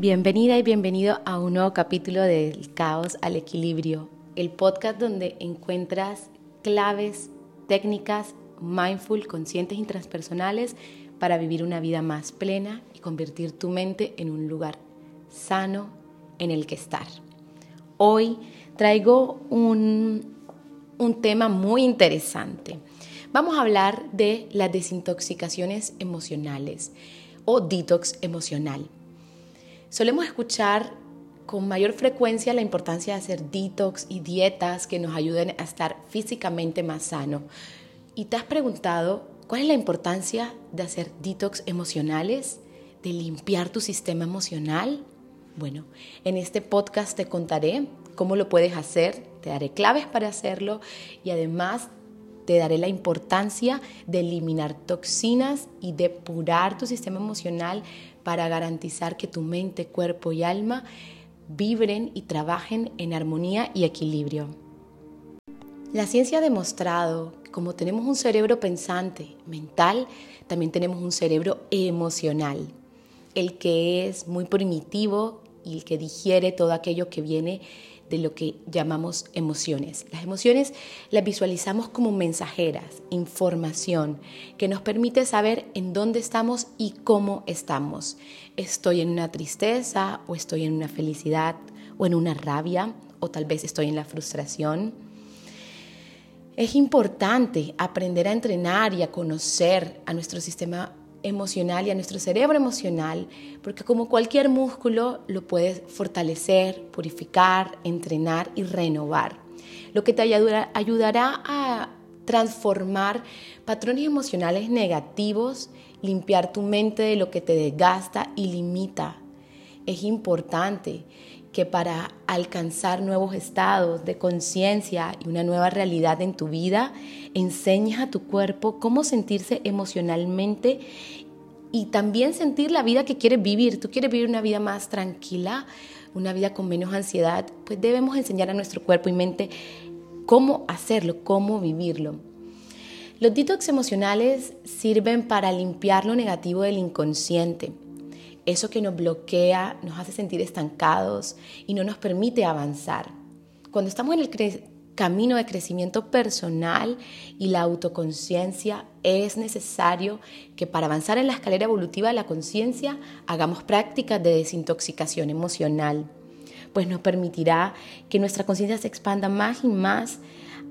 Bienvenida y bienvenido a un nuevo capítulo del Caos al Equilibrio, el podcast donde encuentras claves, técnicas mindful, conscientes y transpersonales para vivir una vida más plena y convertir tu mente en un lugar sano en el que estar. Hoy traigo un, un tema muy interesante. Vamos a hablar de las desintoxicaciones emocionales o detox emocional. Solemos escuchar con mayor frecuencia la importancia de hacer detox y dietas que nos ayuden a estar físicamente más sano. ¿Y te has preguntado cuál es la importancia de hacer detox emocionales, de limpiar tu sistema emocional? Bueno, en este podcast te contaré cómo lo puedes hacer, te daré claves para hacerlo y además te daré la importancia de eliminar toxinas y depurar tu sistema emocional para garantizar que tu mente, cuerpo y alma vibren y trabajen en armonía y equilibrio. La ciencia ha demostrado que como tenemos un cerebro pensante, mental, también tenemos un cerebro emocional, el que es muy primitivo y el que digiere todo aquello que viene de lo que llamamos emociones. Las emociones las visualizamos como mensajeras, información que nos permite saber en dónde estamos y cómo estamos. Estoy en una tristeza o estoy en una felicidad o en una rabia o tal vez estoy en la frustración. Es importante aprender a entrenar y a conocer a nuestro sistema emocional y a nuestro cerebro emocional, porque como cualquier músculo lo puedes fortalecer, purificar, entrenar y renovar, lo que te ayudará a transformar patrones emocionales negativos, limpiar tu mente de lo que te desgasta y limita. Es importante que para alcanzar nuevos estados de conciencia y una nueva realidad en tu vida, enseñes a tu cuerpo cómo sentirse emocionalmente y también sentir la vida que quieres vivir. Tú quieres vivir una vida más tranquila, una vida con menos ansiedad, pues debemos enseñar a nuestro cuerpo y mente cómo hacerlo, cómo vivirlo. Los detox emocionales sirven para limpiar lo negativo del inconsciente eso que nos bloquea, nos hace sentir estancados y no nos permite avanzar. Cuando estamos en el camino de crecimiento personal y la autoconciencia, es necesario que para avanzar en la escalera evolutiva de la conciencia hagamos prácticas de desintoxicación emocional, pues nos permitirá que nuestra conciencia se expanda más y más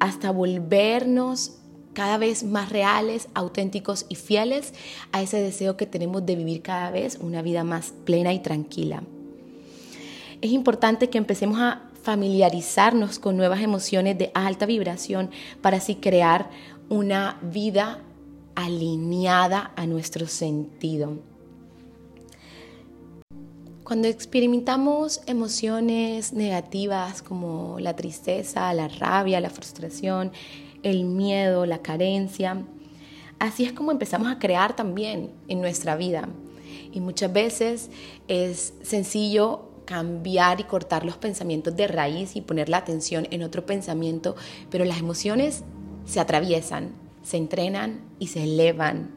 hasta volvernos cada vez más reales, auténticos y fieles a ese deseo que tenemos de vivir cada vez una vida más plena y tranquila. Es importante que empecemos a familiarizarnos con nuevas emociones de alta vibración para así crear una vida alineada a nuestro sentido. Cuando experimentamos emociones negativas como la tristeza, la rabia, la frustración, el miedo, la carencia. Así es como empezamos a crear también en nuestra vida. Y muchas veces es sencillo cambiar y cortar los pensamientos de raíz y poner la atención en otro pensamiento, pero las emociones se atraviesan, se entrenan y se elevan.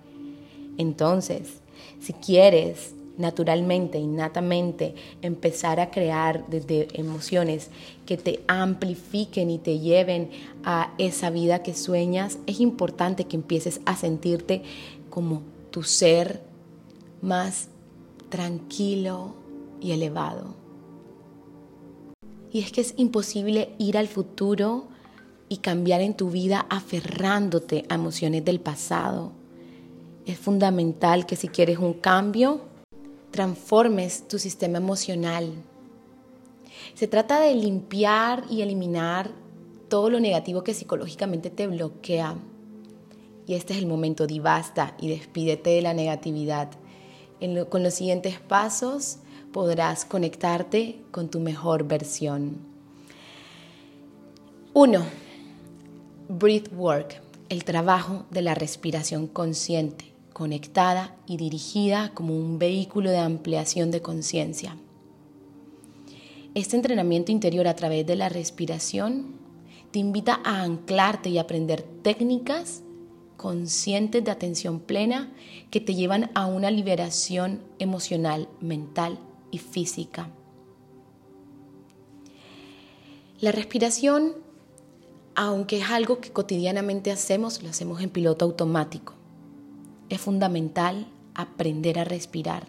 Entonces, si quieres naturalmente, innatamente, empezar a crear desde emociones que te amplifiquen y te lleven a esa vida que sueñas, es importante que empieces a sentirte como tu ser más tranquilo y elevado. Y es que es imposible ir al futuro y cambiar en tu vida aferrándote a emociones del pasado. Es fundamental que si quieres un cambio, transformes tu sistema emocional. Se trata de limpiar y eliminar todo lo negativo que psicológicamente te bloquea. Y este es el momento, de basta y despídete de la negatividad. con los siguientes pasos podrás conectarte con tu mejor versión. 1. Breath work, el trabajo de la respiración consciente conectada y dirigida como un vehículo de ampliación de conciencia. Este entrenamiento interior a través de la respiración te invita a anclarte y aprender técnicas conscientes de atención plena que te llevan a una liberación emocional, mental y física. La respiración, aunque es algo que cotidianamente hacemos, lo hacemos en piloto automático. Es fundamental aprender a respirar,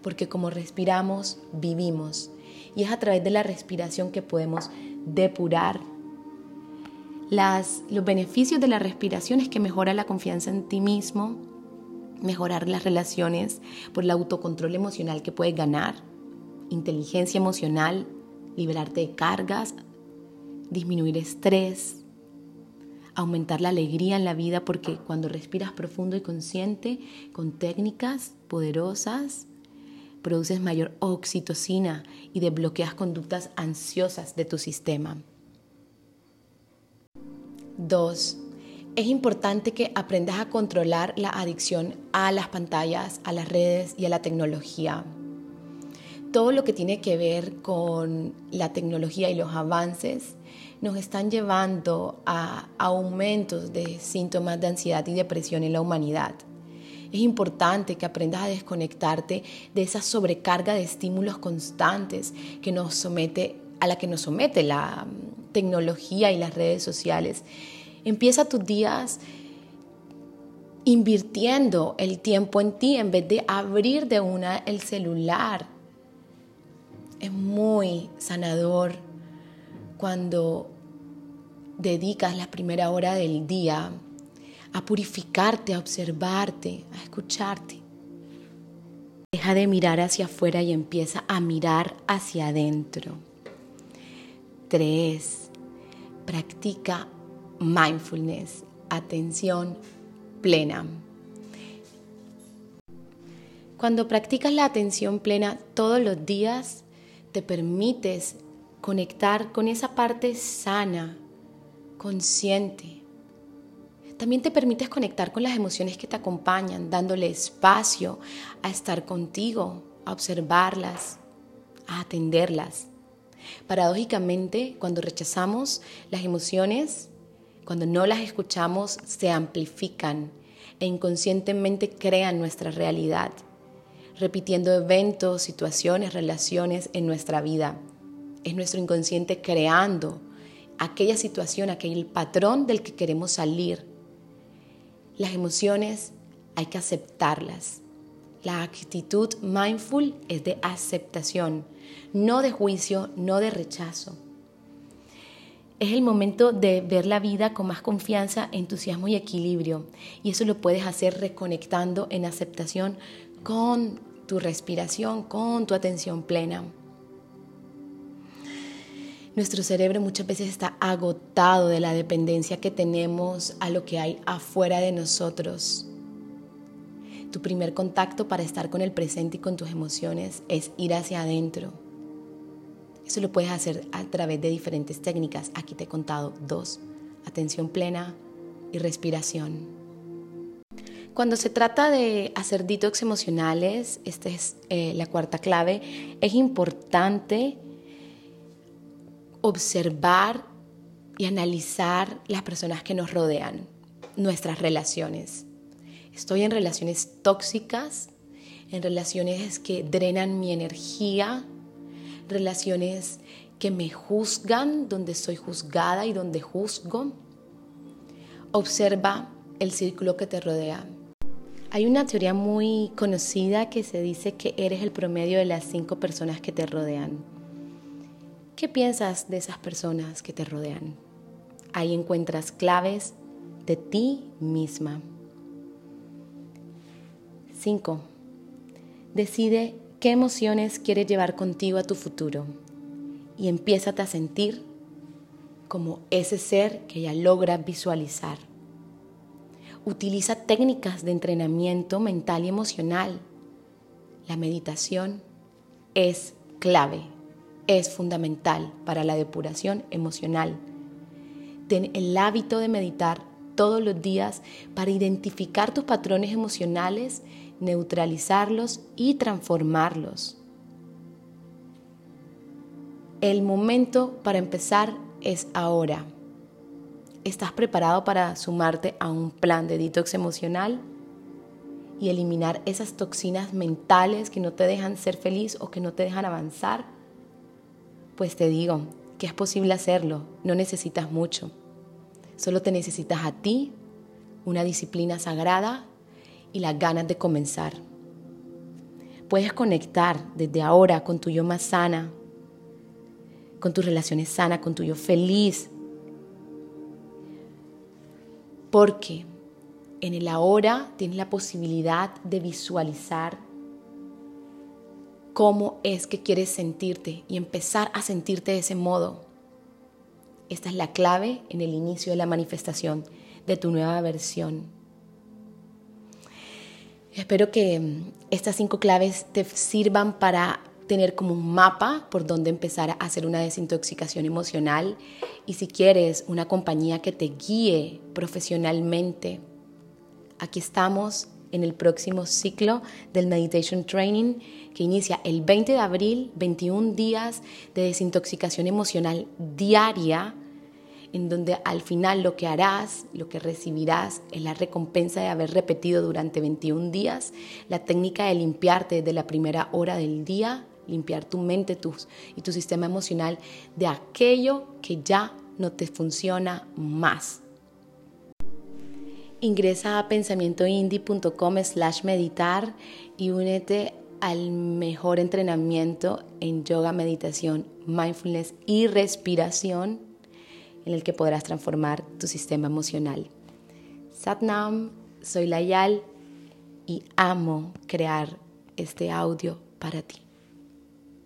porque como respiramos, vivimos. Y es a través de la respiración que podemos depurar las, los beneficios de la respiración es que mejora la confianza en ti mismo, mejorar las relaciones por el autocontrol emocional que puedes ganar, inteligencia emocional, liberarte de cargas, disminuir estrés, aumentar la alegría en la vida porque cuando respiras profundo y consciente con técnicas poderosas, produces mayor oxitocina y desbloqueas conductas ansiosas de tu sistema. Dos, es importante que aprendas a controlar la adicción a las pantallas, a las redes y a la tecnología. Todo lo que tiene que ver con la tecnología y los avances nos están llevando a aumentos de síntomas de ansiedad y depresión en la humanidad. Es importante que aprendas a desconectarte de esa sobrecarga de estímulos constantes que nos somete, a la que nos somete la tecnología y las redes sociales. Empieza tus días invirtiendo el tiempo en ti en vez de abrir de una el celular. Es muy sanador cuando dedicas la primera hora del día a purificarte, a observarte, a escucharte. Deja de mirar hacia afuera y empieza a mirar hacia adentro. Tres, practica mindfulness, atención plena. Cuando practicas la atención plena todos los días, te permites conectar con esa parte sana, consciente. También te permites conectar con las emociones que te acompañan, dándole espacio a estar contigo, a observarlas, a atenderlas. Paradójicamente, cuando rechazamos las emociones, cuando no las escuchamos, se amplifican e inconscientemente crean nuestra realidad, repitiendo eventos, situaciones, relaciones en nuestra vida. Es nuestro inconsciente creando aquella situación, aquel patrón del que queremos salir. Las emociones hay que aceptarlas. La actitud mindful es de aceptación no de juicio, no de rechazo. Es el momento de ver la vida con más confianza, entusiasmo y equilibrio. Y eso lo puedes hacer reconectando en aceptación con tu respiración, con tu atención plena. Nuestro cerebro muchas veces está agotado de la dependencia que tenemos a lo que hay afuera de nosotros. Tu primer contacto para estar con el presente y con tus emociones es ir hacia adentro eso lo puedes hacer a través de diferentes técnicas. Aquí te he contado dos, atención plena y respiración. Cuando se trata de hacer detox emocionales, esta es eh, la cuarta clave, es importante observar y analizar las personas que nos rodean, nuestras relaciones. Estoy en relaciones tóxicas, en relaciones que drenan mi energía, relaciones que me juzgan, donde soy juzgada y donde juzgo. Observa el círculo que te rodea. Hay una teoría muy conocida que se dice que eres el promedio de las cinco personas que te rodean. ¿Qué piensas de esas personas que te rodean? Ahí encuentras claves de ti misma. 5. Decide qué emociones quieres llevar contigo a tu futuro y empiézate a sentir como ese ser que ya logras visualizar. Utiliza técnicas de entrenamiento mental y emocional. La meditación es clave, es fundamental para la depuración emocional. Ten el hábito de meditar todos los días para identificar tus patrones emocionales neutralizarlos y transformarlos. El momento para empezar es ahora. ¿Estás preparado para sumarte a un plan de detox emocional? y eliminar esas toxinas mentales que no te dejan ser feliz o que no te dejan avanzar, pues te digo que es posible hacerlo, no necesitas mucho. Solo te necesitas a ti, una disciplina sagrada y las ganas de comenzar. Puedes conectar desde ahora con tu yo más sana, con tus relaciones sanas, con tu yo feliz. Porque en el ahora tienes la posibilidad de visualizar cómo es que quieres sentirte y empezar a sentirte de ese modo. Esta es la clave en el inicio de la manifestación de tu nueva versión. Espero que estas cinco claves te sirvan para tener como un mapa por donde empezar a hacer una desintoxicación emocional. Y si quieres una compañía que te guíe profesionalmente Aquí estamos en el próximo ciclo del Meditation Training que inicia el 20 de abril, 21 días de desintoxicación emocional diaria, en donde al final lo que harás, lo que recibirás es la recompensa de haber repetido durante 21 días la técnica de limpiarte desde la primera hora del día, limpiar tu mente tus, y tu sistema emocional de aquello que ya no te funciona más. Ingresa a pensamientoindie.com slash meditar y únete al mejor entrenamiento en yoga, meditación, mindfulness y respiración en el que podrás transformar tu sistema emocional. Satnam, soy Layal y amo crear este audio para ti.